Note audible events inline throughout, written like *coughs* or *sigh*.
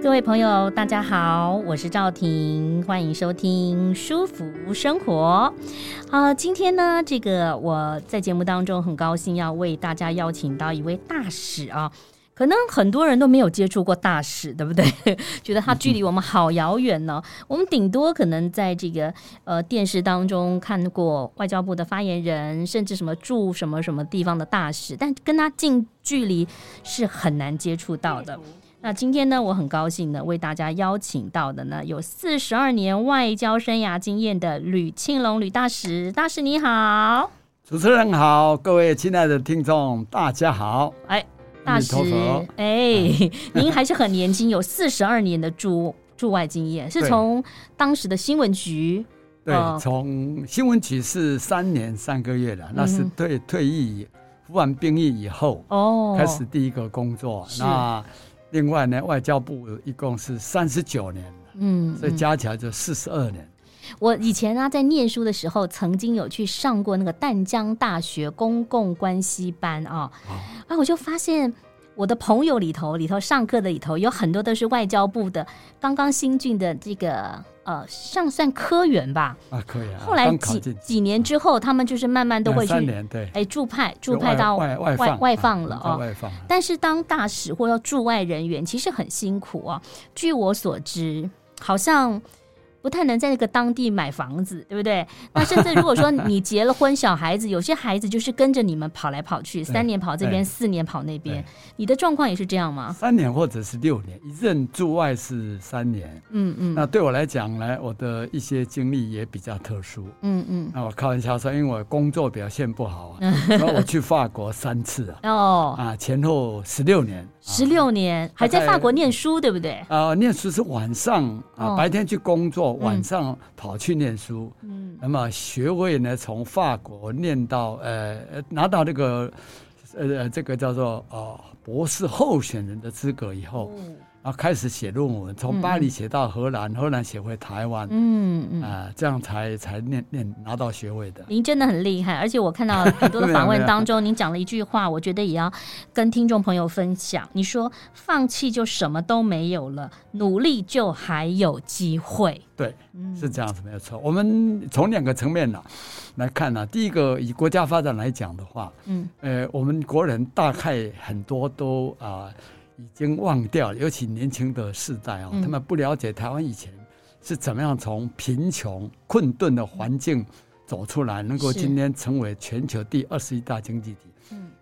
各位朋友，大家好，我是赵婷，欢迎收听《舒服生活》。好，今天呢，这个我在节目当中很高兴要为大家邀请到一位大使啊，可能很多人都没有接触过大使，对不对？*laughs* 觉得他距离我们好遥远呢。我们顶多可能在这个呃电视当中看过外交部的发言人，甚至什么驻什么什么地方的大使，但跟他近距离是很难接触到的。那今天呢，我很高兴呢，为大家邀请到的呢，有四十二年外交生涯经验的吕庆龙吕大使。大使你好，主持人好，各位亲爱的听众大家好。哎，大使，哎，您还是很年轻，有四十二年的驻驻外经验，是从当时的新闻局。对，从新闻局是三年三个月了，那是退退役服完兵役以后哦，开始第一个工作。那另外呢，外交部一共是三十九年，嗯，所以加起来就四十二年。我以前呢，在念书的时候，曾经有去上过那个淡江大学公共关系班啊，啊，我就发现我的朋友里头，里头上课的里头有很多都是外交部的刚刚新进的这个。呃，上算科员吧，啊，可以啊。后来几几年之后，他们就是慢慢都会去，对，哎，驻派驻派到外外外外放了哦。外放。但是当大使或要驻外人员，其实很辛苦啊。据我所知，好像。不太能在那个当地买房子，对不对？那甚至如果说你结了婚，小孩子，有些孩子就是跟着你们跑来跑去，三年跑这边，四年跑那边。你的状况也是这样吗？三年或者是六年，一任驻外是三年。嗯嗯。那对我来讲呢，我的一些经历也比较特殊。嗯嗯。那我开玩笑说，因为我工作表现不好啊，*laughs* 然后我去法国三次啊。哦。啊，前后十六年。十六年还在法国念书，对不对？啊，念书是晚上啊，白天去工作。晚上跑去念书，嗯，那么学位呢，从法国念到呃，拿到这个呃，这个叫做呃博士候选人的资格以后。嗯然后开始写论文，从巴黎写到荷兰，嗯、荷兰写回台湾，嗯嗯啊、呃，这样才才念念拿到学位的。您真的很厉害，而且我看到 *laughs* 很多的访问当中，您讲了一句话，我觉得也要跟听众朋友分享。你说放弃就什么都没有了，努力就还有机会。对，是这样子没有错。我们从两个层面呢来看呢，第一个以国家发展来讲的话，嗯呃，我们国人大概很多都啊。呃已经忘掉了，尤其年轻的世代啊，他们不了解台湾以前是怎么样从贫穷困顿的环境走出来，能够今天成为全球第二十一大经济体。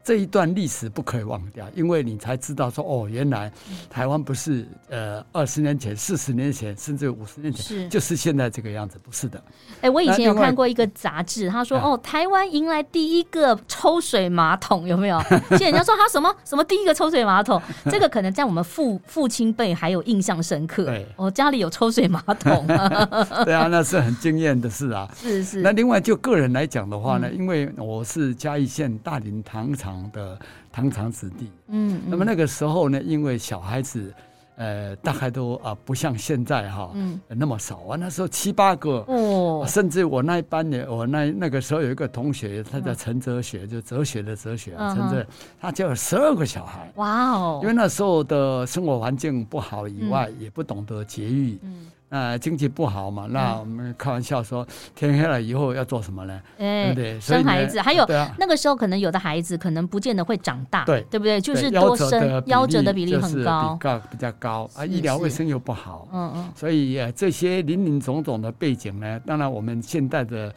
这一段历史不可以忘掉，因为你才知道说哦，原来台湾不是呃二十年前、四十年前，甚至五十年前是就是现在这个样子，不是的。哎，我以前有看过一个杂志，他说哦，台湾迎来第一个抽水马桶，有没有？*laughs* 现在人家说他什么什么第一个抽水马桶，这个可能在我们父父亲辈还有印象深刻。对，我家里有抽水马桶。*laughs* 对啊，那是很惊艳的事啊。*laughs* 是是。那另外就个人来讲的话呢，因为我是嘉义县大林糖厂。的堂堂子弟，嗯，那么那个时候呢，因为小孩子，呃，大概都啊不像现在哈，嗯，那么少啊，那时候七八个，哦，甚至我那一班的，我那那个时候有一个同学，他叫陈哲学，就哲学的哲学，陈哲，他就有十二个小孩，哇哦，因为那时候的生活环境不好以外，也不懂得节育，嗯。呃，经济不好嘛，那我们开玩笑说，天黑了以后要做什么呢？对不对？生孩子，还有那个时候可能有的孩子可能不见得会长大，对。对不对？就是多生，夭折的比例很高，高比较高啊，医疗卫生又不好，嗯嗯，所以呃这些林林总总的背景呢，当然我们现在的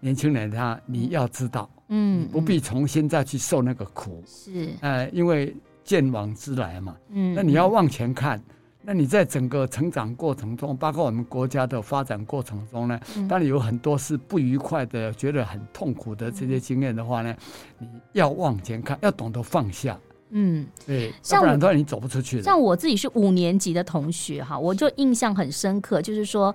年轻人他你要知道，嗯，不必重新再去受那个苦，是，呃，因为见往知来嘛，嗯，那你要往前看。那你在整个成长过程中，包括我们国家的发展过程中呢，当然有很多是不愉快的，觉得很痛苦的这些经验的话呢，你要往前看，要懂得放下。嗯，对，要不然的话你走不出去。像我自己是五年级的同学哈，我就印象很深刻，就是说。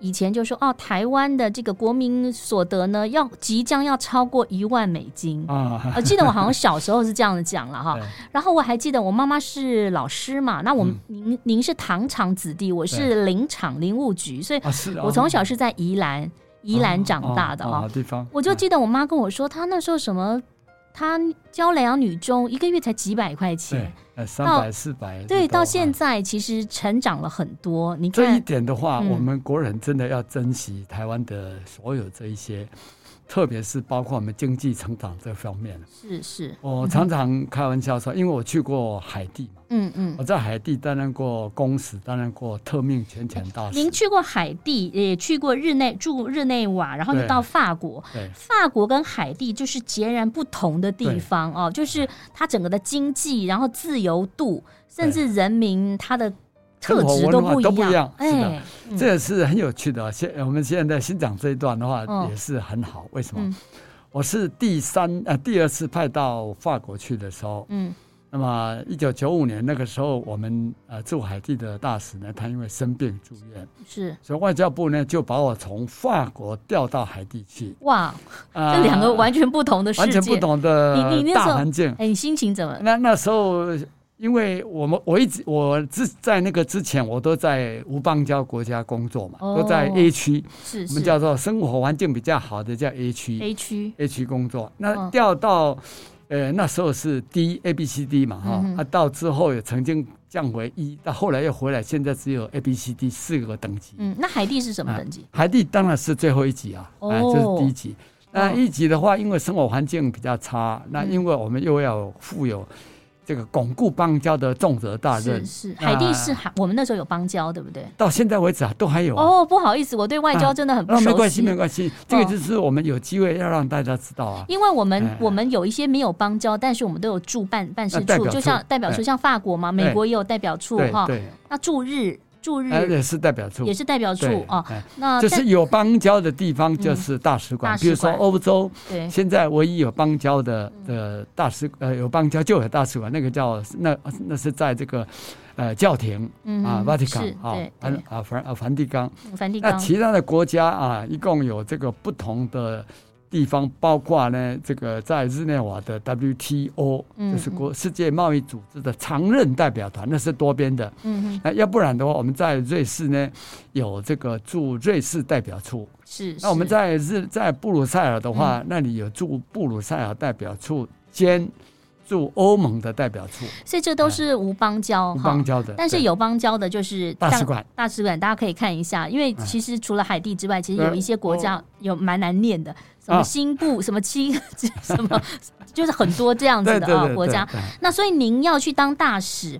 以前就说哦，台湾的这个国民所得呢，要即将要超过一万美金啊！我记得我好像小时候是这样子讲了哈。*laughs* 然后我还记得我妈妈是老师嘛，那我们您您是糖厂子弟，我是林场林务局，所以我从小是在宜兰宜兰长大的啊。地方，我就记得我妈跟我说，她那时候什么，她教两女中一个月才几百块钱。三百四百，对，到现在其实成长了很多。你这一点的话，我们国人真的要珍惜台湾的所有这一些。特别是包括我们经济成长这方面，是是。我常常开玩笑说，因为我去过海地嘛，嗯嗯，我在海地担任过公使，担任过特命全权大使。您去过海地，也去过日内驻日内瓦，然后又到法国。对，法国跟海地就是截然不同的地方哦，就是它整个的经济，然后自由度，甚至人民他的。特质都不一样，是的，这也是很有趣的。现我们现在新讲这一段的话，也是很好。为什么？我是第三呃第二次派到法国去的时候，嗯，那么一九九五年那个时候，我们呃驻海地的大使呢，他因为生病住院，是，所以外交部呢就把我从法国调到海地去。哇，这两个完全不同的世界，完全不同的大环境。哎，你心情怎么？那那时候。因为我们我一直我之在那个之前，我都在无邦交国家工作嘛，都在 A 区，是我们叫做生活环境比较好的叫 A 区，A 区 A 区工作。那调到呃那时候是 D A B C D 嘛哈，啊到之后也曾经降为一，到后来又回来，现在只有 A B C D 四个等级。嗯，那海地是什么等级？海地当然是最后一级啊，啊这是第一级。那一级的话，因为生活环境比较差，那因为我们又要富有。这个巩固邦交的重责大任是，是海地是海，我们那时候有邦交，对不对？到现在为止啊，都还有、啊。哦，不好意思，我对外交真的很不熟悉。啊、没关系，没关系，这个就是我们有机会要让大家知道啊。因为我们我们有一些没有邦交，但是我们都有驻办办事处，就像代表处，像法国嘛，美国也有代表处哈。对，那驻日。驻日也是代表处，也是代表处啊。那就是有邦交的地方就是大使馆，比如说欧洲，对，现在唯一有邦交的的大使呃有邦交就有大使馆，那个叫那那是在这个呃教廷啊，Vatican 啊，啊梵啊梵蒂冈，梵蒂冈。那其他的国家啊，一共有这个不同的。地方包括呢，这个在日内瓦的 WTO，就是国世界贸易组织的常任代表团，那是多边的。嗯哼。那要不然的话，我们在瑞士呢有这个驻瑞士代表处。是。那我们在日在布鲁塞尔的话，那里有驻布鲁塞尔代表处兼驻欧盟的代表处。所以这都是无邦交。无邦交的。但是有邦交的就是大使馆。大使馆大家可以看一下，因为其实除了海地之外，其实有一些国家有蛮难念的。什么新部什么七 *laughs* 什么，就是很多这样子的啊国家。那所以您要去当大使，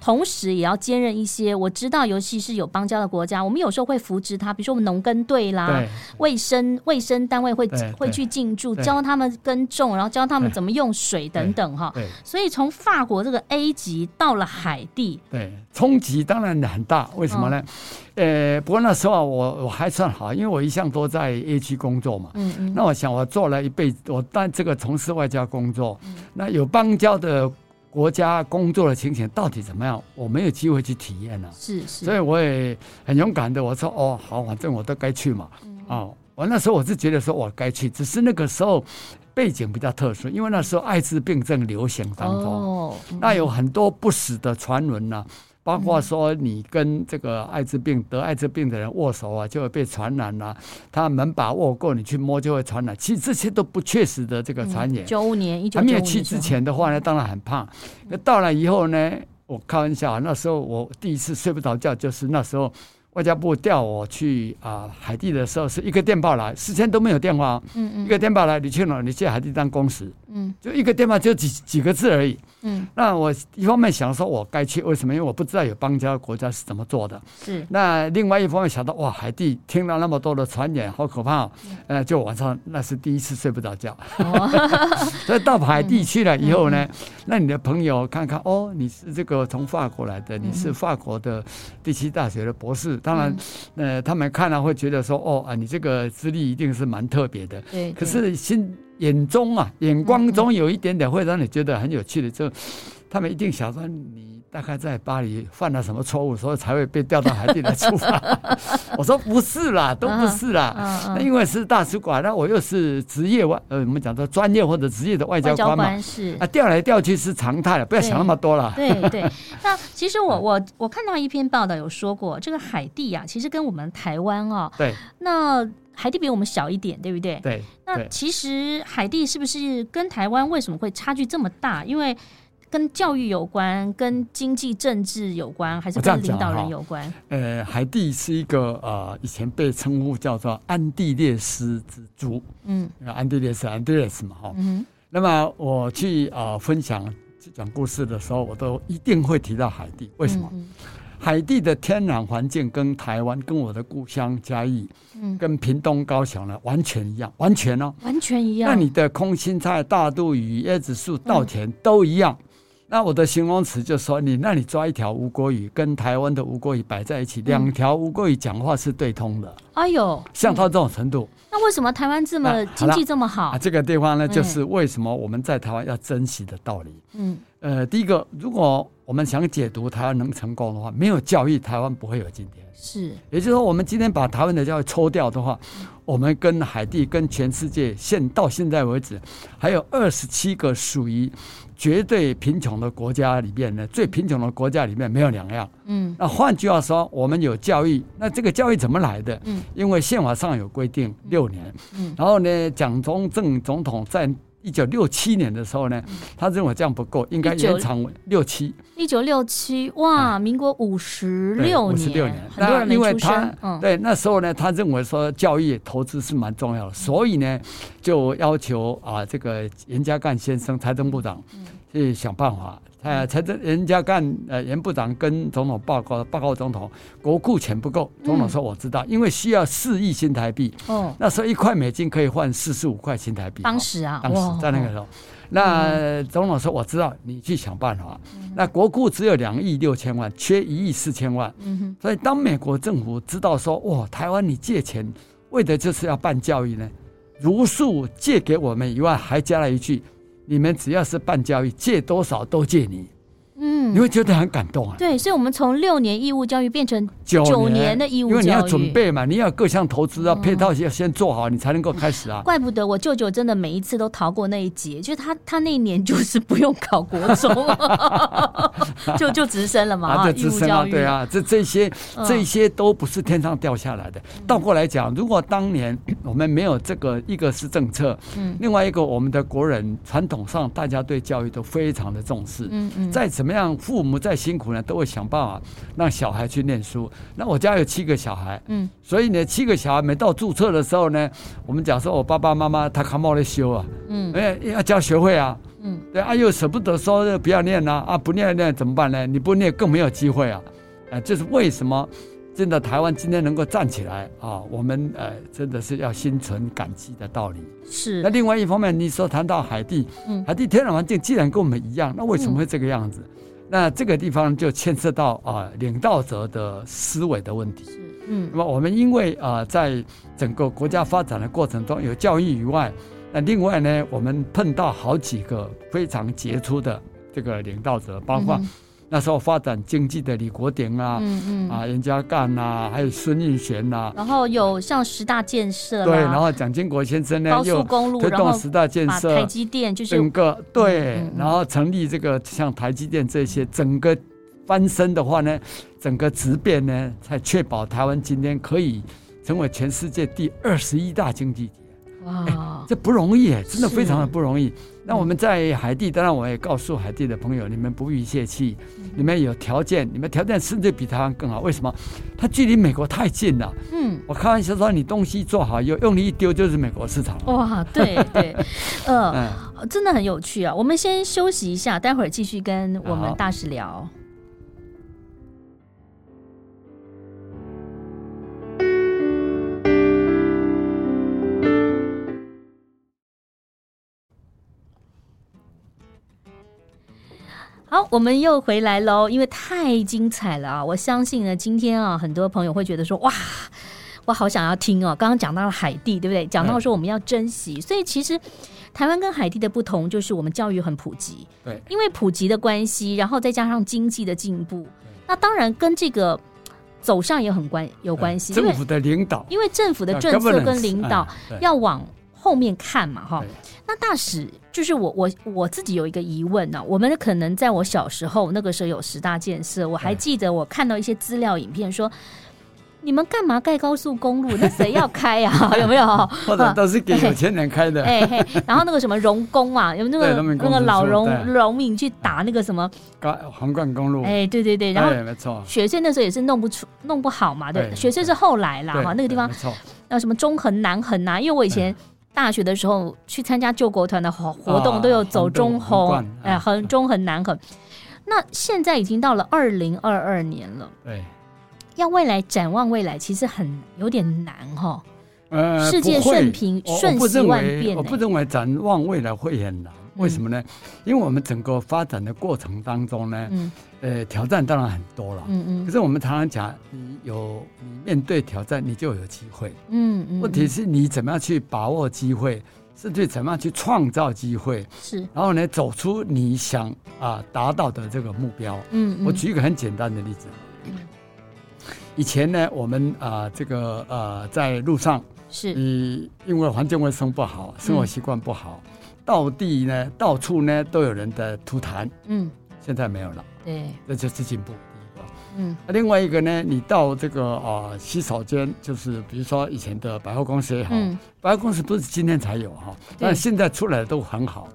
同时也要兼任一些我知道，尤其是有邦交的国家，我们有时候会扶植他，比如说我们农耕队啦，卫生卫生单位会会去进驻，教他们耕种，然后教他们怎么用水等等哈。所以从法国这个 A 级到了海地，对，冲击当然很大。为什么呢？呃，不过那时候我我还算好，因为我一向都在 A 区工作嘛。嗯嗯。那我想我做了一辈子，我但这个从事外交工作，那有邦交的国家工作的情形到底怎么样？我没有机会去体验了。是是。所以我也很勇敢的，我说哦好，反正我都该去嘛。嗯。哦，我那时候我是觉得说我该去，只是那个时候背景比较特殊，因为那时候艾滋病正流行当中。哦。那有很多不死的传闻呢。包括说你跟这个艾滋病得艾滋病的人握手啊，就会被传染了、啊。他门把握过，你去摸就会传染。其实这些都不确实的这个传言。九五年，一九还没有去之前的话呢，当然很胖。那到了以后呢，我开玩笑，那时候我第一次睡不着觉，就是那时候。外交部调我去啊、呃、海地的时候，是一个电报来，事先都没有电话，嗯嗯，一个电报来，你去哪？你去海地当公使，嗯，就一个电话就几几个字而已，嗯，那我一方面想说我该去，为什么？因为我不知道有邦交国家是怎么做的，是。那另外一方面想到哇，海地听了那么多的传言，好可怕，呃，就晚上那是第一次睡不着觉，*laughs* 所以到海地去了以后呢，那你的朋友看看哦，你是这个从法国来的，你是法国的第七大学的博士。当然，呃，他们看了会觉得说，哦啊，你这个资历一定是蛮特别的。对。可是心眼中啊，眼光中有一点点会让你觉得很有趣的，就他们一定想说，你大概在巴黎犯了什么错误，所以才会被调到海地来处罚。*laughs* 我说不是啦，都不是啦。那、uh, uh, uh, 因为是大使馆，那我又是职业外，呃，我们讲的专业或者职业的外交官嘛。官是啊，调来调去是常态了，不要想那么多了。对对，*laughs* 那其实我我我看到一篇报道有说过，这个海地呀、啊，其实跟我们台湾哦，对，那海地比我们小一点，对不对？对。那其实海地是不是跟台湾为什么会差距这么大？因为跟教育有关，跟经济政治有关，还是跟领导人有关？呃，海地是一个呃，以前被称呼叫做安地列斯之珠。嗯，安地列斯，安地列斯嘛，哈。嗯。那么我去啊、呃、分享讲故事的时候，我都一定会提到海地。为什么？嗯、海地的天然环境跟台湾、跟我的故乡嘉义、嗯，跟屏东高雄呢完全一样，完全哦，完全一样。那你的空心菜、大肚鱼、椰子树、稻田都一样。嗯那我的形容词就说你，那里抓一条吴郭鱼，跟台湾的吴郭鱼摆在一起，两条吴郭鱼讲话是对通的。哎呦，像到这种程度，那为什么台湾这么经济这么好？啊，这个地方呢，就是为什么我们在台湾要珍惜的道理。嗯，呃，第一个，如果我们想解读台湾能成功的话，没有教育，台湾不会有今天。是，也就是说，我们今天把台湾的教育抽掉的话，我们跟海地、跟全世界现到现在为止，还有二十七个属于。绝对贫穷的国家里面呢，最贫穷的国家里面没有两样。嗯，那换句话说，我们有教育，那这个教育怎么来的？嗯，因为宪法上有规定六年。嗯，然后呢，蒋中正总统在一九六七年的时候呢，他认为这样不够，应该延长六七。一九六七，哇，民国五十六年，五十六年，很多人没出生。嗯，对，那时候呢，他认为说教育投资是蛮重要的，所以呢，就要求啊，这个严家淦先生财政部长去想办法。呃，财政人家干呃严部长跟总统报告报告总统，国库钱不够。总统说我知道，因为需要四亿新台币。哦，那时候一块美金可以换四十五块新台币。当时啊，当时在那个时候。那总统说：“我知道，你去想办法。嗯”那国库只有两亿六千万，缺一亿四千万。嗯哼。所以当美国政府知道说：“哇，台湾你借钱为的就是要办教育呢，如数借给我们以外，还加了一句：你们只要是办交易，借多少都借你。”嗯，你会觉得很感动啊。对，所以，我们从六年义务教育变成九年的义务教育，因为你要准备嘛，你要各项投资啊，配套要先做好，你才能够开始啊。*laughs* 怪不得我舅舅真的每一次都逃过那一劫，就是他他那一年就是不用考国中，*laughs* 就就直升了嘛。啊，直升啊，对啊，这这些这些都不是天上掉下来的。倒过来讲，如果当年 *coughs* 我们没有这个，一个是政策，嗯，另外一个我们的国人传统上大家对教育都非常的重视，嗯嗯，再怎么。怎么样？父母再辛苦呢，都会想办法让小孩去念书。那我家有七个小孩，嗯，所以呢，七个小孩每到注册的时候呢，我们讲说我爸爸妈妈他看冒来修啊，嗯，哎，要交学费啊，嗯，对啊，又舍不得说不要念呐，啊，不念念怎么办呢？你不念更没有机会啊，啊，这是为什么？真的，台湾今天能够站起来啊，我们呃真的是要心存感激的道理。是。那另外一方面，你说谈到海地，嗯，海地天然环境既然跟我们一样，那为什么会这个样子？嗯那这个地方就牵涉到啊，领导者的思维的问题。是嗯，那么我们因为啊，在整个国家发展的过程中，有教育以外，那另外呢，我们碰到好几个非常杰出的这个领导者，包括。那时候发展经济的李国鼎啊，嗯嗯，啊严家淦呐，还有孙运璇呐，然后有像十大建设，对，然后蒋经国先生呢，高速公路，推动十大建设，台积电就是整个对，然后成立这个像台积电这些，整个翻身的话呢，整个质变呢，才确保台湾今天可以成为全世界第二十一大经济体。哇、欸，这不容易哎，真的非常的不容易。那我们在海地，当然我也告诉海地的朋友，你们不必泄气，你们有条件，你们条件甚至比台湾更好。为什么？它距离美国太近了。嗯，我开玩笑说，你东西做好，有用力一丢就是美国市场。哇，对对，呃，*laughs* 嗯、真的很有趣啊。我们先休息一下，待会儿继续跟我们大使聊。好，我们又回来喽，因为太精彩了啊！我相信呢，今天啊，很多朋友会觉得说，哇，我好想要听哦。刚刚讲到了海地，对不对？讲到说我们要珍惜，所以其实台湾跟海地的不同就是我们教育很普及，对，因为普及的关系，然后再加上经济的进步，那当然跟这个走向也很关有关系。政府的领导，因为政府的政策跟领导要往后面看嘛，哈。那大使就是我我我自己有一个疑问呢、啊，我们可能在我小时候那个时候有十大建设，我还记得我看到一些资料影片说，你们干嘛盖高速公路？那谁要开啊？*laughs* 有没有？或者都是给有钱人开的？哎嘿，然后那个什么荣工啊，有那个那个老荣农民去打那个什么高皇冠公路？哎，对对对，然后没错，雪穗那时候也是弄不出弄不好嘛，对，雪穗是后来啦哈，那个地方那什么中横南横啊，因为我以前。大学的时候去参加救国团的活活动，都有走中红，哎，很中很难很。那现在已经到了二零二二年了，对，要未来展望未来，其实很有点难哈。呃，世界顺平瞬息万变，我不认为展望未来会很难。为什么呢？因为我们整个发展的过程当中呢，嗯，呃，挑战当然很多了，嗯嗯。可是我们常常讲，你有你面对挑战，你就有机会，嗯嗯。问题是你怎么样去把握机会，甚至怎么样去创造机会，是。然后呢，走出你想啊达到的这个目标，嗯。我举一个很简单的例子，嗯。以前呢，我们啊这个呃在路上是，你因为环境卫生不好，生活习惯不好。到地呢，到处呢都有人的吐痰，嗯，现在没有了，对，这就是进步。嗯，另外一个呢，你到这个啊、呃、洗手间，就是比如说以前的百货公司也好，嗯、百货公司不是今天才有哈，但现在出来的都很好。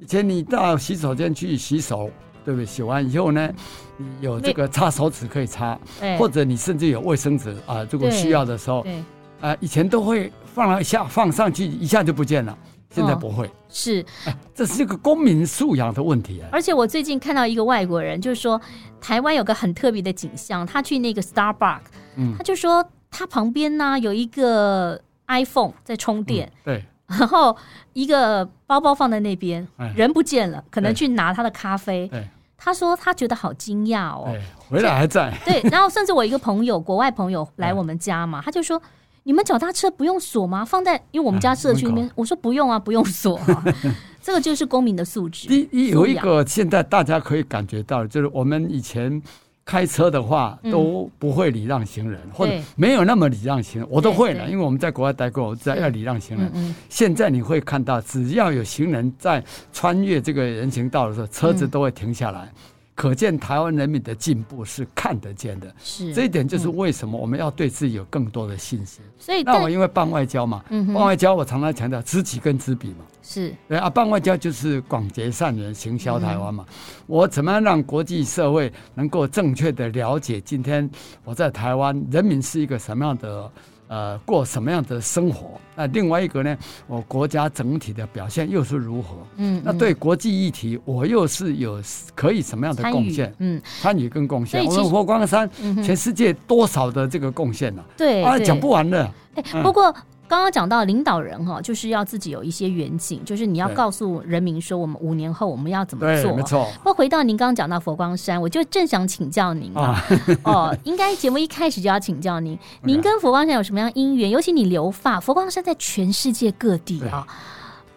以前你到洗手间去洗手，对不对？洗完以后呢，你有这个擦手纸可以擦，或者你甚至有卫生纸啊、呃，如果需要的时候，啊、呃，以前都会放了一下，放上去一下就不见了。现在不会、哦、是、哎，*laughs* 这是一个公民素养的问题。啊。而且我最近看到一个外国人，就是说台湾有个很特别的景象，他去那个 Starbucks，嗯，他就说他旁边呢有一个 iPhone 在充电，嗯、对，然后一个包包放在那边，哎、人不见了，可能去拿他的咖啡。他说他觉得好惊讶哦，回来还在。对，然后甚至我一个朋友，国外朋友来 *laughs* 我们家嘛，他就说。你们脚踏车不用锁吗？放在因为我们家社区里面，我说不用啊，不用锁啊。*laughs* 这个就是公民的素质。第一有一个现在大家可以感觉到，就是我们以前开车的话都不会礼让行人，或者没有那么礼让行人，我都会了，因为我们在国外待过，我知道要礼让行人。现在你会看到，只要有行人在穿越这个人行道的时候，车子都会停下来。可见台湾人民的进步是看得见的，是这一点就是为什么我们要对自己有更多的信心。所以，那我因为办外交嘛，办外交我常常强调知己跟知彼嘛，是对啊，办外交就是广结善缘，行销台湾嘛。我怎么样让国际社会能够正确的了解今天我在台湾人民是一个什么样的？呃，过什么样的生活？那另外一个呢？我国家整体的表现又是如何？嗯，那对国际议题，我又是有可以什么样的贡献？嗯，参与跟贡献。我们佛光山，全世界多少的这个贡献呢？对，啊，讲不完的。不过。刚刚讲到领导人哈，就是要自己有一些远景，就是你要告诉人民说，我们五年后我们要怎么做。没错。不回到您刚刚讲到佛光山，我就正想请教您啊。*laughs* 哦，应该节目一开始就要请教您，*laughs* 您跟佛光山有什么样因缘？尤其你留发，佛光山在全世界各地啊，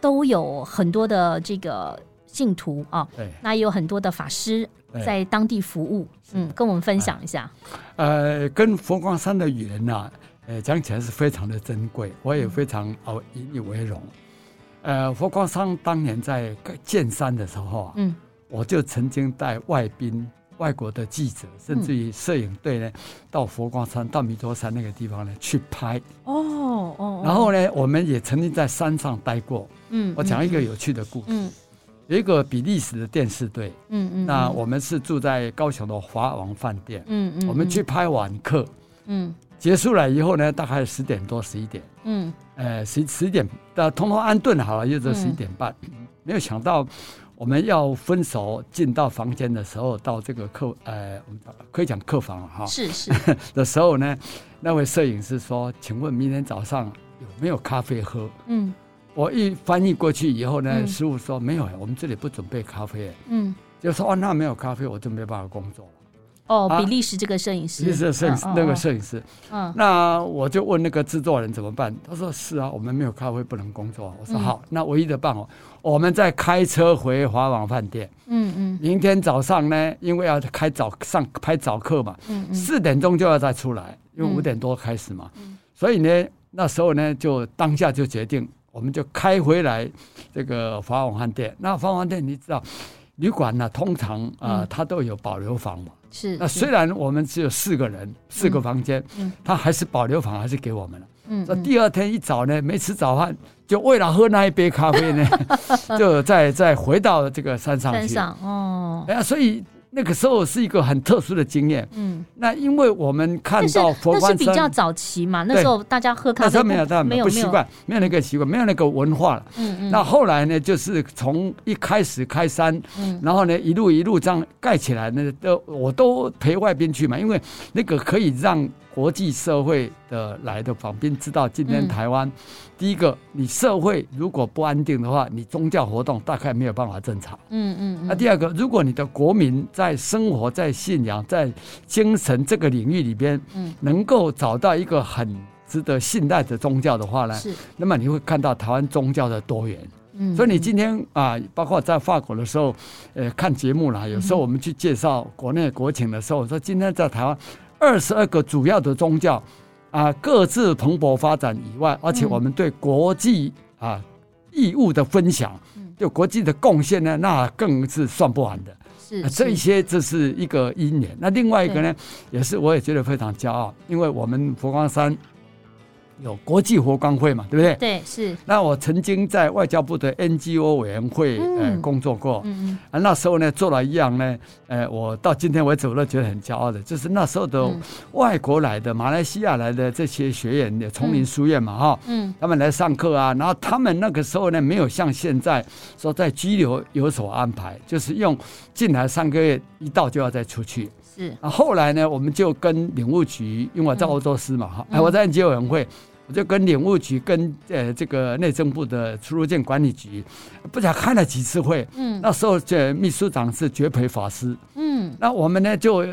都有很多的这个信徒啊。那也有很多的法师在当地服务。嗯，跟我们分享一下。呃，跟佛光山的缘呐。呃，讲起来是非常的珍贵，我也非常哦引以为荣。呃，佛光山当年在建山的时候啊，嗯，我就曾经带外宾、外国的记者，甚至于摄影队呢，到佛光山、到弥陀山那个地方呢去拍。哦哦。然后呢，我们也曾经在山上待过。嗯。我讲一个有趣的故事。嗯。有一个比利时的电视队。嗯嗯。那我们是住在高雄的华王饭店。嗯嗯。我们去拍晚课。嗯。结束了以后呢，大概十点多十一点，嗯，呃，十十点，到通通安顿好了，又是十一点半，嗯，没有想到我们要分手进到房间的时候，到这个客，呃，可以讲客房了哈，是是。*laughs* 的时候呢，那位摄影师说：“请问明天早上有没有咖啡喝？”嗯，我一翻译过去以后呢，嗯，师傅说：“没有，我们这里不准备咖啡。”嗯，就说：“哦，那没有咖啡，我就没办法工作。”哦，比利时这个摄影师，比利时摄影师那个摄影师。嗯，那我就问那个制作人怎么办？他说是啊，我们没有开会不能工作。我说好，那唯一的办法，我们再开车回华王饭店。嗯嗯，明天早上呢，因为要开早上拍早课嘛，嗯嗯，四点钟就要再出来，因为五点多开始嘛。嗯，所以呢，那时候呢，就当下就决定，我们就开回来这个华王饭店。那华王饭店你知道，旅馆呢，通常啊，它都有保留房嘛。是，那虽然我们只有四个人，四个房间，嗯，他还是保留房，还是给我们了。嗯，那第二天一早呢，没吃早饭，就为了喝那一杯咖啡呢，*laughs* 就再再回到这个山上去。山上哦，哎呀，所以。那个时候是一个很特殊的经验。嗯，那因为我们看到佛光山，那是比较早期嘛，那时候大家喝咖啡没有，没有不习惯，没有那个习惯，没有那个文化了。嗯嗯。那后来呢，就是从一开始开山，嗯，然后呢，一路一路这样盖起来，那都我都陪外宾去嘛，因为那个可以让。国际社会的来的访宾知道，今天台湾，第一个，你社会如果不安定的话，你宗教活动大概没有办法正常。嗯嗯。那第二个，如果你的国民在生活在信仰在精神这个领域里边，嗯，能够找到一个很值得信赖的宗教的话呢，是。那么你会看到台湾宗教的多元。嗯。所以你今天啊，包括在法国的时候，呃，看节目啦，有时候我们去介绍国内国情的时候，说今天在台湾。二十二个主要的宗教啊，各自蓬勃发展以外，而且我们对国际啊义务的分享，对国际的贡献呢，那更是算不完的。是，是这一些，这是一个因缘。那另外一个呢，也是我也觉得非常骄傲，因为我们佛光山。有国际佛光会嘛，对不对？对，是。那我曾经在外交部的 NGO 委员会呃工作过，嗯嗯。啊，那时候呢做了一样呢，呃，我到今天为止我都觉得很骄傲的，就是那时候的外国来的马来西亚来的这些学员的丛林书院嘛，哈，嗯，他们来上课啊，然后他们那个时候呢没有像现在说在拘留有所安排，就是用进来三个月一到就要再出去。是。啊，后来呢，我们就跟领务局，因为我在欧洲司嘛，哈、我在 NGO 委员会，我就跟领务局跟呃这个内政部的出入境管理局，不晓得开了几次会，嗯，那时候这秘书长是觉培法师，嗯，那我们呢就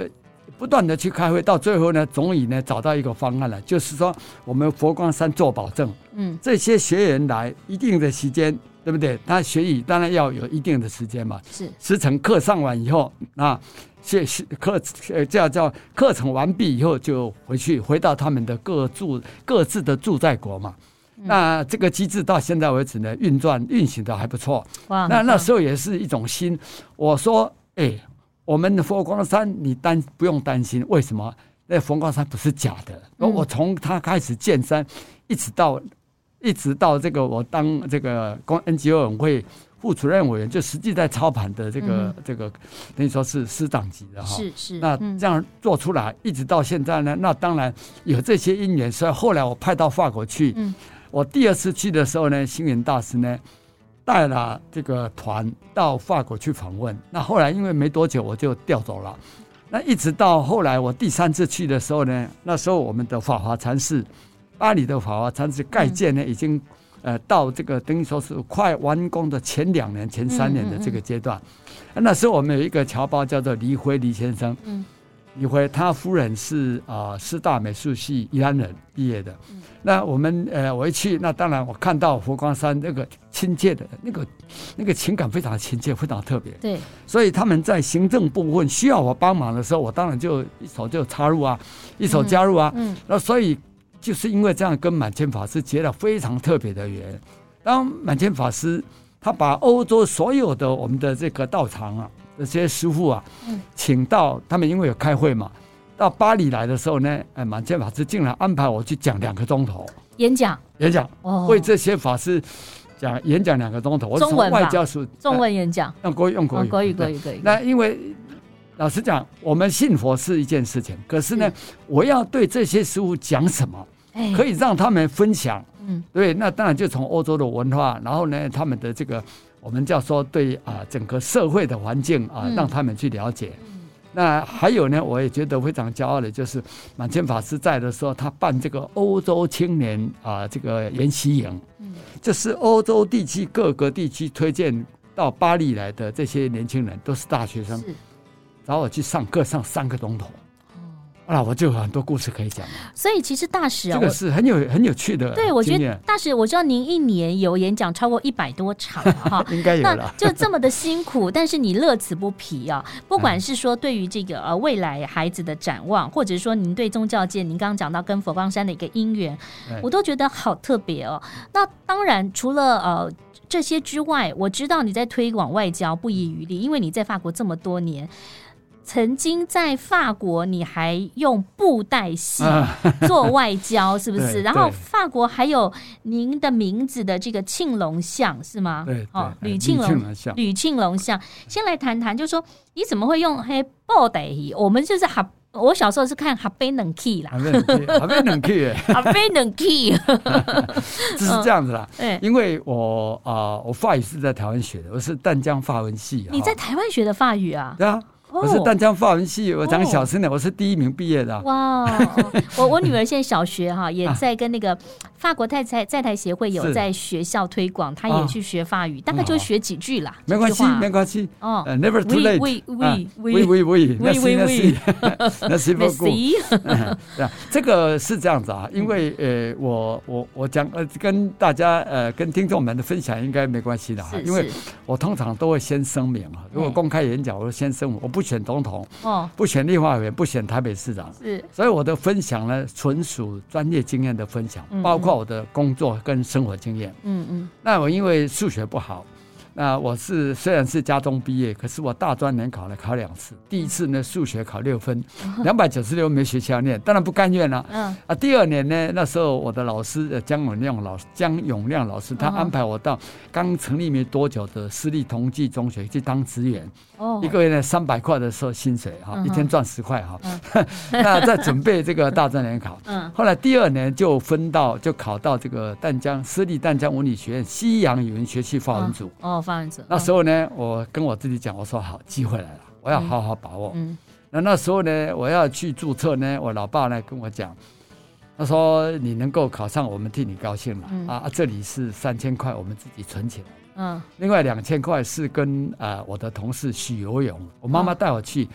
不断的去开会，到最后呢，终于呢找到一个方案了，就是说我们佛光山做保证，嗯，这些学员来一定的时间，对不对？他学语当然要有一定的时间嘛，是，时程课上完以后，那。谢谢课呃，叫叫课程完毕以后就回去，回到他们的各住各自的住在国嘛。嗯、那这个机制到现在为止呢，运转运行的还不错。哇！那那时候也是一种心。我说，哎，我们的佛光山，你担不用担心。为什么？那佛光山不是假的。我从他开始建山，一直到一直到这个我当这个公 NGO 委员会。副主任委员就实际在操盘的这个、嗯、这个等于说是师长级的哈，是是。那这样做出来，一直到现在呢，那当然有这些因缘。所以后来我派到法国去，嗯、我第二次去的时候呢，星云大师呢带了这个团到法国去访问。那后来因为没多久我就调走了。那一直到后来我第三次去的时候呢，那时候我们的法华禅寺，巴黎的法华禅寺盖建呢已经。呃，到这个等于说是快完工的前两年、前三年的这个阶段，那时候我们有一个侨胞叫做黎辉黎先生，嗯，黎辉他夫人是啊师大美术系宜兰人毕业的，嗯，那我们呃我一去，那当然我看到佛光山那个亲切的那个那个情感非常亲切，非常特别，对，所以他们在行政部分需要我帮忙的时候，我当然就一手就插入啊，一手加入啊，嗯，嗯，那所以。就是因为这样跟满谦法师结了非常特别的缘。当满谦法师他把欧洲所有的我们的这个道场啊，这些师傅啊，请到他们因为有开会嘛，到巴黎来的时候呢，哎，满谦法师竟然安排我去讲两个钟头演讲，演讲，为这些法师讲演讲两个钟头。我从外交署中文演讲，用国语用国语，国语国语可以。那因为老实讲，我们信佛是一件事情，可是呢，我要对这些师傅讲什么？可以让他们分享，嗯，对，那当然就从欧洲的文化，然后呢，他们的这个我们叫说对啊，整个社会的环境啊，让他们去了解。那还有呢，我也觉得非常骄傲的，就是满谦法师在的时候，他办这个欧洲青年啊这个研习营，嗯，就是欧洲地区各个地区推荐到巴黎来的这些年轻人都是大学生，找我去上课，上三个钟头。啊，我就有很多故事可以讲。所以其实大使啊，这个是很有很有趣的。对，我觉得大使，我知道您一年有演讲超过一百多场哈，*laughs* 应该有了。就这么的辛苦，但是你乐此不疲啊！不管是说对于这个呃未来孩子的展望，或者是说您对宗教界，您刚刚讲到跟佛光山的一个因缘，我都觉得好特别哦。那当然，除了呃这些之外，我知道你在推广外交不遗余力，因为你在法国这么多年。曾经在法国，你还用布袋戏 *laughs* 做外交，是不是？然后法国还有您的名字的这个庆龙像，是吗？对，哦，吕庆龙像，吕庆龙像。先来谈谈，就是说你怎么会用黑布袋戏？我们就是哈，我小时候是看哈贝冷 key 啦，哈贝冷 key，哈贝冷 key，只 *laughs* 是这样子啦。因为我啊，我法语是在台湾学的，我是淡江法文系。你在台湾学的法语啊？对啊。我是淡江法文系，我讲小声点，我是第一名毕业的。哇，我我女儿现在小学哈，也在跟那个法国太太在台协会有在学校推广，他也去学法语，大概就学几句啦。没关系，没关系。哦，Never too late。We we we we we we。We we we。那是不够。这个是这样子啊，因为呃，我我我讲呃，跟大家呃，跟听众们的分享应该没关系的哈，因为我通常都会先声明啊，如果公开演讲，我会先声明，我不。不选总统，哦，不选立法委员，不选台北市长，是，所以我的分享呢，纯属专业经验的分享，包括我的工作跟生活经验，嗯嗯，那我因为数学不好。那我是虽然是家中毕业，可是我大专联考了考两次。第一次呢，数学考六分，两百九十六没学校念，当然不甘愿了。嗯。啊，第二年呢，那时候我的老师江永亮老师，江永亮老师，他安排我到刚成立没多久的私立同济中学去当职员。哦。一个月呢三百块的时候薪水哈，一天赚十块哈。*laughs* 那在准备这个大专联考。*laughs* 嗯。后来第二年就分到就考到这个淡江私立淡江文理学院西洋语文学系法文组。哦。法文组那时候呢，我跟我自己讲，我说好，机会来了，我要好好把握。嗯，那那时候呢，我要去注册呢，我老爸呢跟我讲，他说你能够考上，我们替你高兴了。嗯、啊，这里是三千块，我们自己存起来。嗯，另外两千块是跟啊、呃、我的同事许游泳，我妈妈带我去，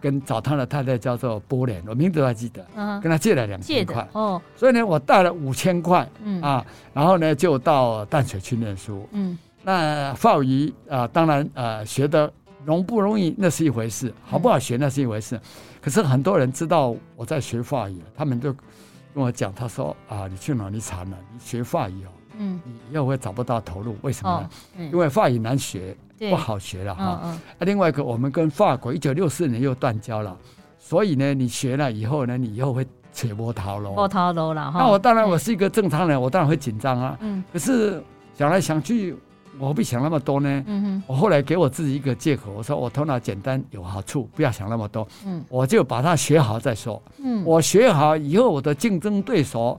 跟找他的太太叫做波莲，我名字都还记得，跟他借了两千块。哦，所以呢，我带了五千块。嗯啊，然后呢，就到淡水去念书。嗯。那法语啊、呃，当然啊、呃，学的容不容易那是一回事，好不好学那是一回事。嗯、可是很多人知道我在学法语，他们就跟我讲，他说啊，你去哪里惨了？你学法语哦，嗯，你以后会找不到头路。为什么呢？因为法语难学，不好学了哈。嗯嗯、啊，另外一个，我们跟法国一九六四年又断交了，所以呢，你学了以后呢，你以后会切波涛喽。波涛喽了哈。那我当然我是一个正常人，我当然会紧张啊。嗯。可是想来想去。我何必想那么多呢？嗯哼，我后来给我自己一个借口，我说我头脑简单有好处，不要想那么多。嗯，我就把它学好再说。嗯，我学好以后，我的竞争对手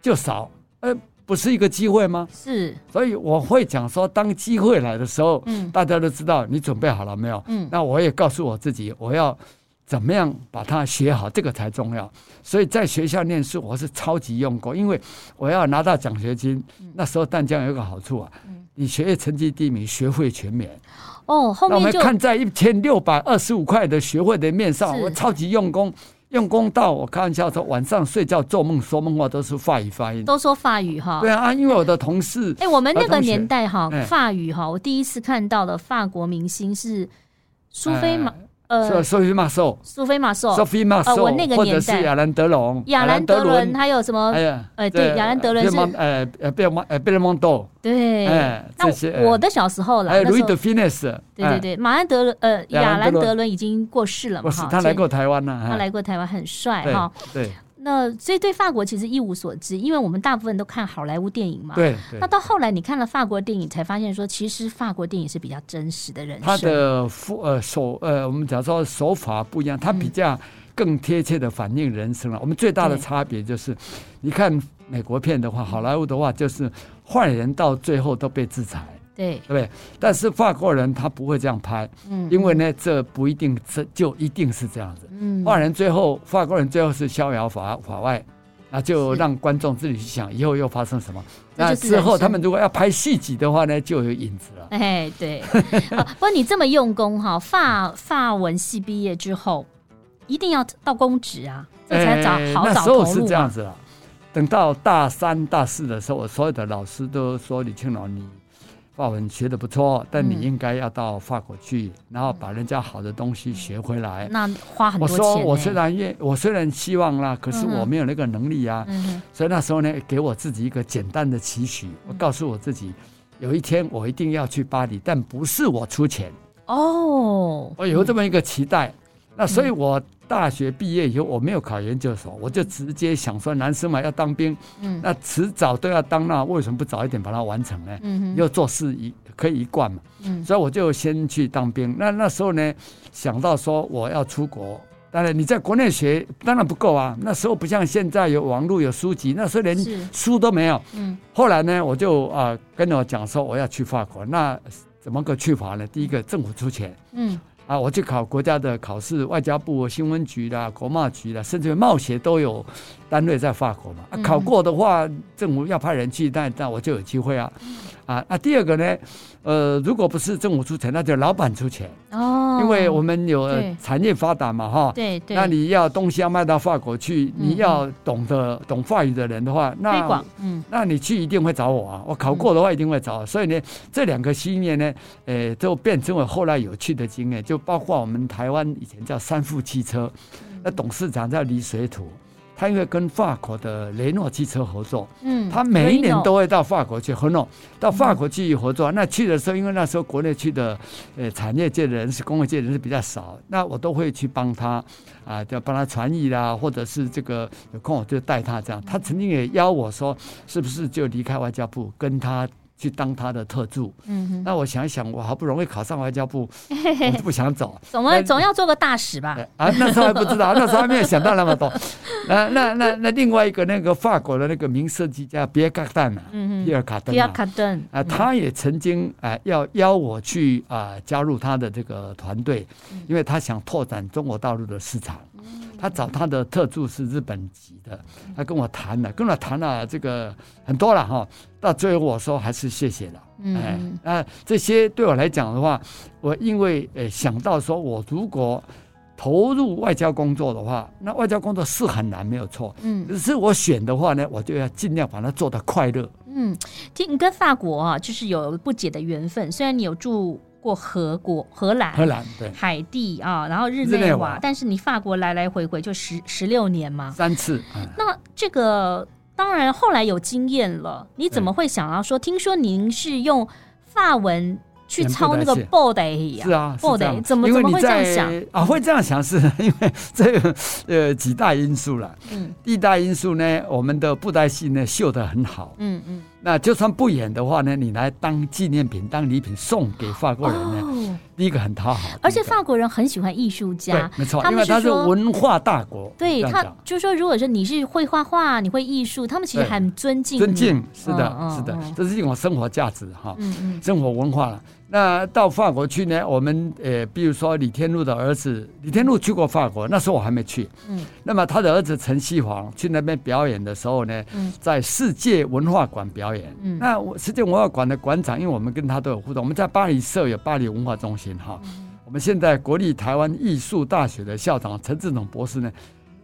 就少。呃，不是一个机会吗？是。所以我会讲说，当机会来的时候，嗯，大家都知道你准备好了没有？嗯，那我也告诉我自己，我要怎么样把它学好，这个才重要。所以在学校念书，我是超级用功，因为我要拿到奖学金。那时候淡江有一个好处啊。你学业成绩第一名，学费全免。哦，后面我们看在一千六百二十五块的学费的面上，我超级用功，用功到我开玩笑说，晚上睡觉做梦说梦话都是法语发音，都说法语哈。对啊，因为我的同事，哎，我们那个年代哈，法语哈，我第一次看到的法国明星是苏菲玛。呃，苏菲玛索，苏菲玛索，苏菲玛索，我那个年代，亚兰德龙，亚兰德伦，还有什么？哎呀，哎，对，亚兰德伦是，呃呃，贝尔蒙，呃，贝尔蒙多，对，哎，这些，我的小时候了，还有路易德菲内斯，对对对，马兰德，呃，亚兰德伦。已经过世了嘛？哈，他来过台湾呢，他来过台湾，很帅哈，对。那所以对法国其实一无所知，因为我们大部分都看好莱坞电影嘛。对。那到后来你看了法国电影，才发现说，其实法国电影是比较真实的人生。他的呃手呃，我们讲说手法不一样，他比较更贴切的反映人生了。嗯、我们最大的差别就是，你看美国片的话，好莱坞的话，就是坏人到最后都被制裁。对，对不对？但是法国人他不会这样拍，嗯，因为呢，这不一定，这就一定是这样子。嗯，坏人最后，法国人最后是逍遥法法外，那就让观众自己去想以后又发生什么。那之后他们如果要拍续集的话呢，就有影子了。哎，对。*laughs* 不过你这么用功哈，法法文系毕业之后，一定要到公职啊，这才找好找投入。那时候是这样子了。等到大三、大四的时候，我所有的老师都说：“李庆龙，你。”法文学的不错，但你应该要到法国去，嗯、然后把人家好的东西学回来。那花很多钱。我说我虽然愿，我虽然希望啦，可是我没有那个能力啊。嗯、所以那时候呢，给我自己一个简单的期许，我告诉我自己，有一天我一定要去巴黎，但不是我出钱。哦，我有这么一个期待。嗯、那所以我。大学毕业以后，我没有考研究所，我就直接想说，男生嘛要当兵，嗯，那迟早都要当，那为什么不早一点把它完成呢？嗯哼，要做事一可以一贯嘛，嗯，所以我就先去当兵。那那时候呢，想到说我要出国，当然你在国内学当然不够啊，那时候不像现在有网络有书籍，那时候连书都没有，嗯，后来呢，我就啊、呃、跟我讲说我要去法国，那怎么个去法呢？第一个政府出钱，嗯。啊，我去考国家的考试，外交部新闻局啦、国贸局啦，甚至贸协都有单位在法国嘛。啊，考过的话，政府要派人去，那那我就有机会啊。啊，啊第二个呢，呃，如果不是政府出钱，那就老板出钱。哦，因为我们有产业发达嘛，哈，对对。那你要东西要卖到法国去，你要懂得懂法语的人的话，那嗯，那你去一定会找我啊。我考过的话一定会找，所以呢，这两个经验呢，呃，就变成我后来有趣的经验，就包括我们台湾以前叫三富汽车，那董事长叫李水土。他因为跟法国的雷诺汽车合作，嗯，他每一年都会到法国去合作，到法国去合作。那去的时候，因为那时候国内去的，呃，产业界的人士、工业界的人士比较少，那我都会去帮他，啊，就帮他传译啦，或者是这个有空我就带他这样。他曾经也邀我说，是不是就离开外交部跟他。去当他的特助，嗯哼，那我想一想，我好不容易考上外交部，*laughs* 我就不想走，总要总要做个大使吧？啊，那时候还不知道，那时候还没有想到那么多。*laughs* 那那那那另外一个那个法国的那个名设计家比尔卡丹啊，嗯皮尔卡登，皮尔卡登啊，他也曾经啊要邀我去啊加入他的这个团队，因为他想拓展中国大陆的市场。他找他的特助是日本籍的，他跟我谈了，跟我谈了这个很多了哈。到最后我说还是谢谢了，哎，那这些对我来讲的话，我因为呃想到说我如果投入外交工作的话，那外交工作是很难，没有错，嗯，只是我选的话呢，我就要尽量把它做得快乐。嗯，听你跟法国啊，就是有不解的缘分，虽然你有住。过荷国、荷兰、荷兰对海地啊，然后日内瓦，但是你法国来来回回就十十六年嘛，三次。嗯、那这个当然后来有经验了，你怎么会想要说？听说您是用法文去抄那个布袋戏啊？是啊，布袋怎么怎么会这样想啊？会这样想是 *laughs* 因为这个呃几大因素了。嗯，第一大因素呢，我们的布袋戏呢绣得很好。嗯嗯。那就算不演的话呢，你来当纪念品、当礼品送给法国人呢，哦、第一个很讨好。而且法国人很喜欢艺术家，没错，因为他是文化大国。对他就是说，如果说你是会画画，你会艺术，他们其实很尊敬。尊敬是的，嗯、是的，嗯、这是一种生活价值哈，嗯嗯，生活文化了。那到法国去呢？我们呃，比如说李天禄的儿子李天禄去过法国，那时候我还没去。嗯。那么他的儿子陈锡煌去那边表演的时候呢，在世界文化馆表演。嗯。那世界文化馆的馆长，因为我们跟他都有互动，我们在巴黎设有巴黎文化中心哈。嗯。我们现在国立台湾艺术大学的校长陈志统博士呢，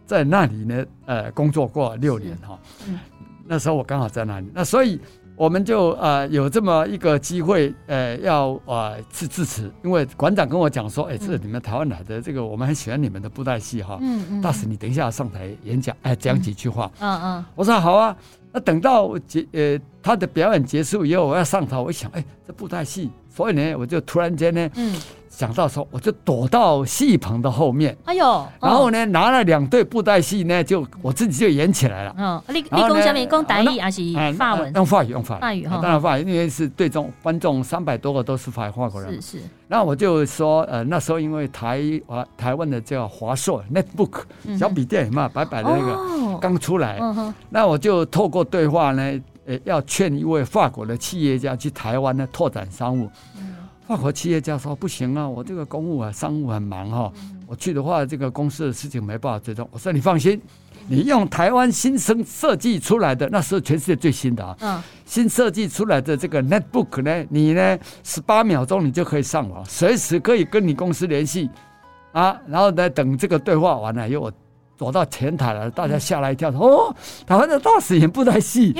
在那里呢，呃，工作过六年哈。嗯。那时候我刚好在那里，那所以。我们就呃有这么一个机会，呃要呃去支持，因为馆长跟我讲说，哎，这是你们台湾来的，这个我们很喜欢你们的布袋戏哈，嗯嗯，大使你等一下上台演讲，哎讲几句话，嗯嗯，我说好啊，那等到结呃他的表演结束以后，我要上台，我一想，哎，这布袋戏，所以呢，我就突然间呢，嗯。想到说，我就躲到戏棚的后面。哎呦！然后呢，拿了两对布袋戏呢，就我自己就演起来了。嗯，你你讲什么？讲台语还是法文？用法语，用法语。法语哈，当然法语，因为是对众观众三百多个都是法法国人。是是。那我就说，呃，那时候因为台华台湾的叫华硕 Netbook 小笔电嘛，白白的那个刚出来。那我就透过对话呢，呃，要劝一位法国的企业家去台湾呢拓展商务。法国企业家说不行啊，我这个公务啊，商务很忙哈，我去的话，这个公司的事情没办法追踪。我说你放心，你用台湾新生设计出来的，那是全世界最新的啊，嗯，新设计出来的这个 Netbook 呢，你呢十八秒钟你就可以上网，随时可以跟你公司联系。啊，然后呢等这个对话完了以后，我走到前台了，大家吓了一跳，说哦，台湾的大使也不太细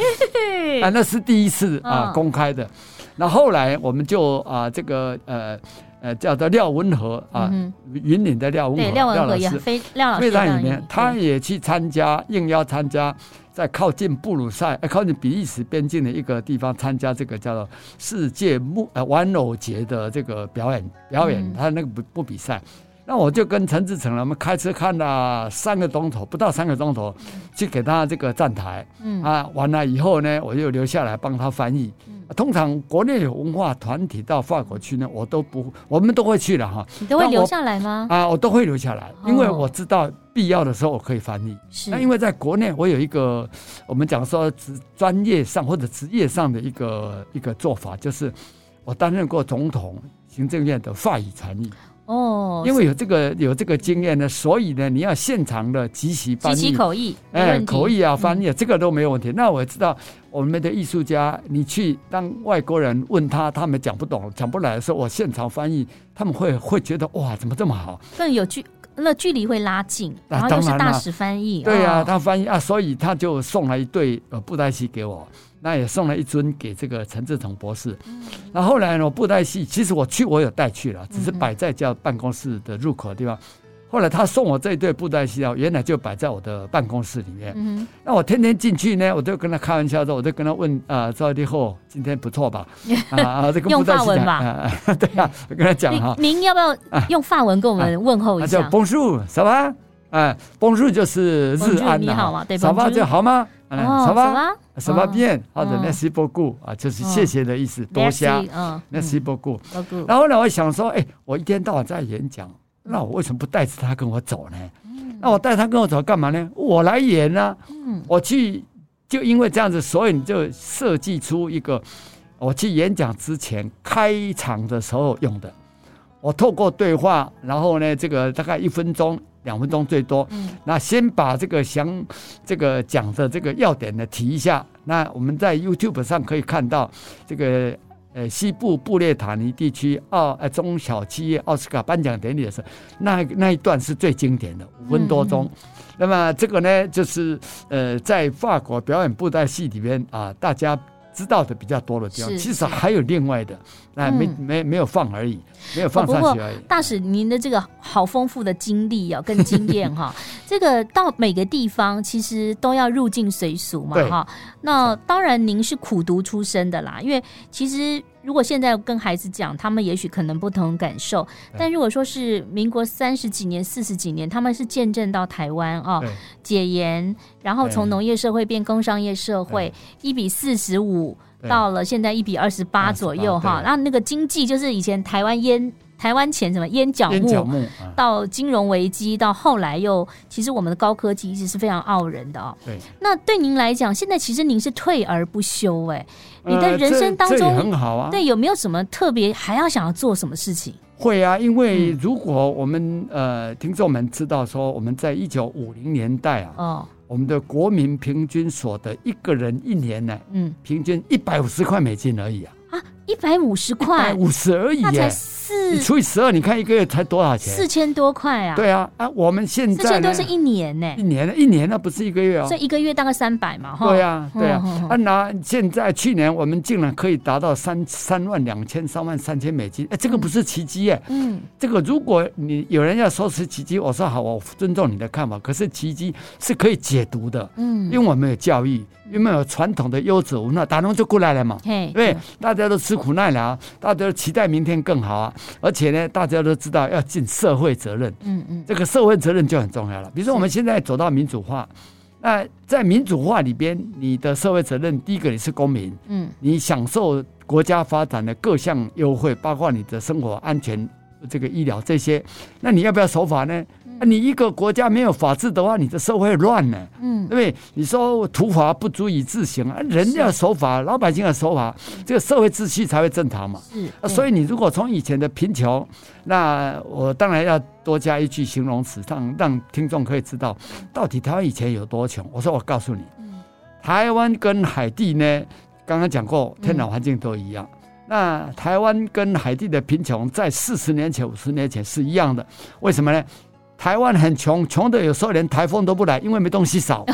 啊，那是第一次啊。公开的。那后来我们就啊这个呃。呃，叫做廖文和啊，云岭的廖文和，廖文和也非廖老师非常有名，他也去参加，应邀参加，在靠近布鲁塞，靠近比利时边境的一个地方参加这个叫做世界木呃玩偶节的这个表演表演，他那个不不比赛。那我就跟陈志成，我们开车看了三个钟头，不到三个钟头，去给他这个站台。嗯啊，完了以后呢，我又留下来帮他翻译。通常国内有文化团体到法国去呢，我都不，我们都会去了哈。你都会留下来吗？啊，我都会留下来，因为我知道必要的时候我可以翻译。是。那因为在国内，我有一个我们讲说职专业上或者职业上的一个一个做法，就是我担任过总统行政院的法语传译。哦，因为有这个有这个经验呢，所以呢，你要现场的即席翻译，即席口译，哎，口译啊，翻译、嗯、这个都没有问题。那我知道我们的艺术家，你去当外国人问他，他们讲不懂、讲不来的时候，我现场翻译，他们会会觉得哇，怎么这么好？更有距，那距离会拉近，然后又是大使翻译，对呀、啊，他翻译啊，所以他就送了一对呃布袋戏给我。那也送了一尊给这个陈志同博士。那后来呢，布袋戏其实我去我有带去了，只是摆在叫办公室的入口的地方。后来他送我这一对布袋戏啊，原来就摆在我的办公室里面。那我天天进去呢，我都跟他开玩笑说，我就跟他问啊，赵立后今天不错吧？*laughs* 啊，这个用法文吧？对啊，我跟他讲哈。您要不要用法文跟我们问候一下？叫 Bonjour，什么？哎，Bonjour 就是日安呐好吗？对，什么就好吗？哦，什么？什么变？或者 Merci beaucoup 啊，就是谢谢的意思，多谢。嗯，Merci beaucoup。然后呢，我想说，哎，我一天到晚在演讲，那我为什么不带着他跟我走呢？那我带他跟我走干嘛呢？我来演呢。嗯，我去，就因为这样子，所以你就设计出一个，我去演讲之前开场的时候用的。我透过对话，然后呢，这个大概一分钟。两分钟最多，嗯，那先把这个想这个讲的这个要点呢提一下。那我们在 YouTube 上可以看到这个呃西部布列塔尼地区奥呃中小企业奥斯卡颁奖典礼的时候，那那一段是最经典的五分多钟。那么这个呢，就是呃在法国表演布袋戏里面啊，大家。知道的比较多的地方，其实还有另外的，那没没没有放而已，没有放上去而已。大使，您的这个好丰富的经历哦，跟经验哈，*laughs* 这个到每个地方其实都要入境随俗嘛哈。那当然，您是苦读出身的啦，因为其实。如果现在跟孩子讲，他们也许可能不同感受。但如果说是民国三十几年、四十几年，他们是见证到台湾啊解严，然后从农业社会变工商业社会，一比四十五到了现在一比二十八左右哈。然后那个经济就是以前台湾烟。台湾前什么烟脚木，到金融危机，到后来又，其实我们的高科技一直是非常傲人的哦。对，那对您来讲，现在其实您是退而不休哎，你的人生当中很好啊。对，有没有什么特别还要想要做什么事情？会啊，因为如果我们呃听众们知道说，我们在一九五零年代啊，哦，我们的国民平均所得一个人一年呢，嗯，平均一百五十块美金而已啊。啊，一百五十块，一百五十而已那才四。除以十二，你看一个月才多少钱？四千多块啊！对啊，啊，我们现在四千多是一年呢，一年一年那不是一个月哦，所以一个月大概三百嘛，对啊，对啊，啊，那现在去年我们竟然可以达到三三万两千、三万三千美金，哎，这个不是奇迹耶，嗯，这个如果你有人要说是奇迹，我说好，我尊重你的看法，可是奇迹是可以解读的，嗯，因为我们有教育。因为有传统的优质文化，打农就过来了嘛。对，对，大家都吃苦耐劳，大家都期待明天更好啊。而且呢，大家都知道要尽社会责任。嗯嗯，这个社会责任就很重要了。比如说，我们现在走到民主化，那在民主化里边，你的社会责任，第一个你是公民，嗯，你享受国家发展的各项优惠，包括你的生活安全、这个医疗这些，那你要不要守法呢？你一个国家没有法治的话，你的社会乱呢。嗯，对不对？你说土法不足以自行啊，人要守法，老百姓要守法，这个社会秩序才会正常嘛。是，所以你如果从以前的贫穷，那我当然要多加一句形容词，让让听众可以知道到底台湾以前有多穷。我说我告诉你，台湾跟海地呢，刚刚讲过，天然环境都一样。那台湾跟海地的贫穷在四十年前、五十年前是一样的，为什么呢？台湾很穷，穷的有时候连台风都不来，因为没东西扫。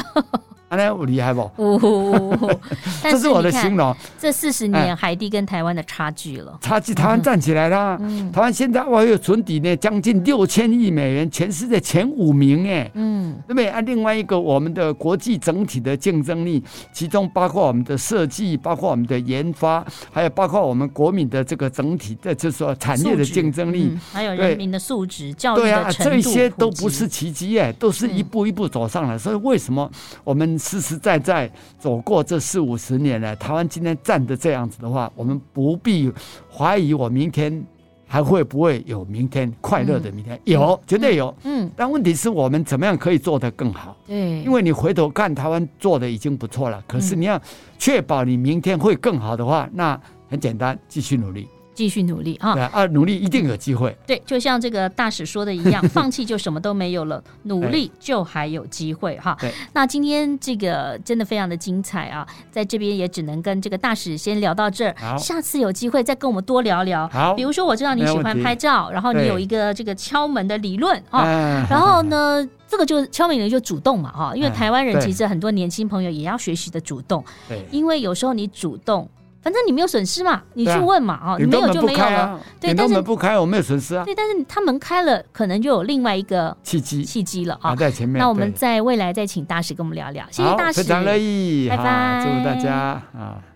那我厉害不？*laughs* 这是我的形容。这四十年海地跟台湾的差距了。差距，台湾站起来了。台湾现在我有存底呢，将近六千亿美元，全世界前五名哎。嗯，对不对啊？另外一个，我们的国际整体的竞争力，其中包括我们的设计，包括我们的研发，还有包括我们国民的这个整体的，就是说产业的竞争力，还有人民的素质、教育的程度，这些都不是奇迹哎，都是一步一步走上来。所以为什么我们？实实在在走过这四五十年来，台湾今天站的这样子的话，我们不必怀疑我明天还会不会有明天快乐的明天，有，绝对有。嗯，但问题是我们怎么样可以做得更好？对，因为你回头看台湾做的已经不错了，可是你要确保你明天会更好的话，那很简单，继续努力。继续努力啊！啊，努力一定有机会。对，就像这个大使说的一样，*laughs* 放弃就什么都没有了，努力就还有机会哈。对，那今天这个真的非常的精彩啊，在这边也只能跟这个大使先聊到这儿。下次有机会再跟我们多聊聊。好，比如说我知道你喜欢拍照，然后你有一个这个敲门的理论啊，然后呢，这个就敲门的就主动嘛哈，因为台湾人其实很多年轻朋友也要学习的主动。对，因为有时候你主动。反正你没有损失嘛，你去问嘛，哦，你没有就没有了。对，但是门不开，我没有损失啊。对，但是他门开了，可能就有另外一个契机，契机了啊。在前面。那我们在未来再请大使跟我们聊聊，谢谢大使，非常乐意，拜拜，祝大家啊。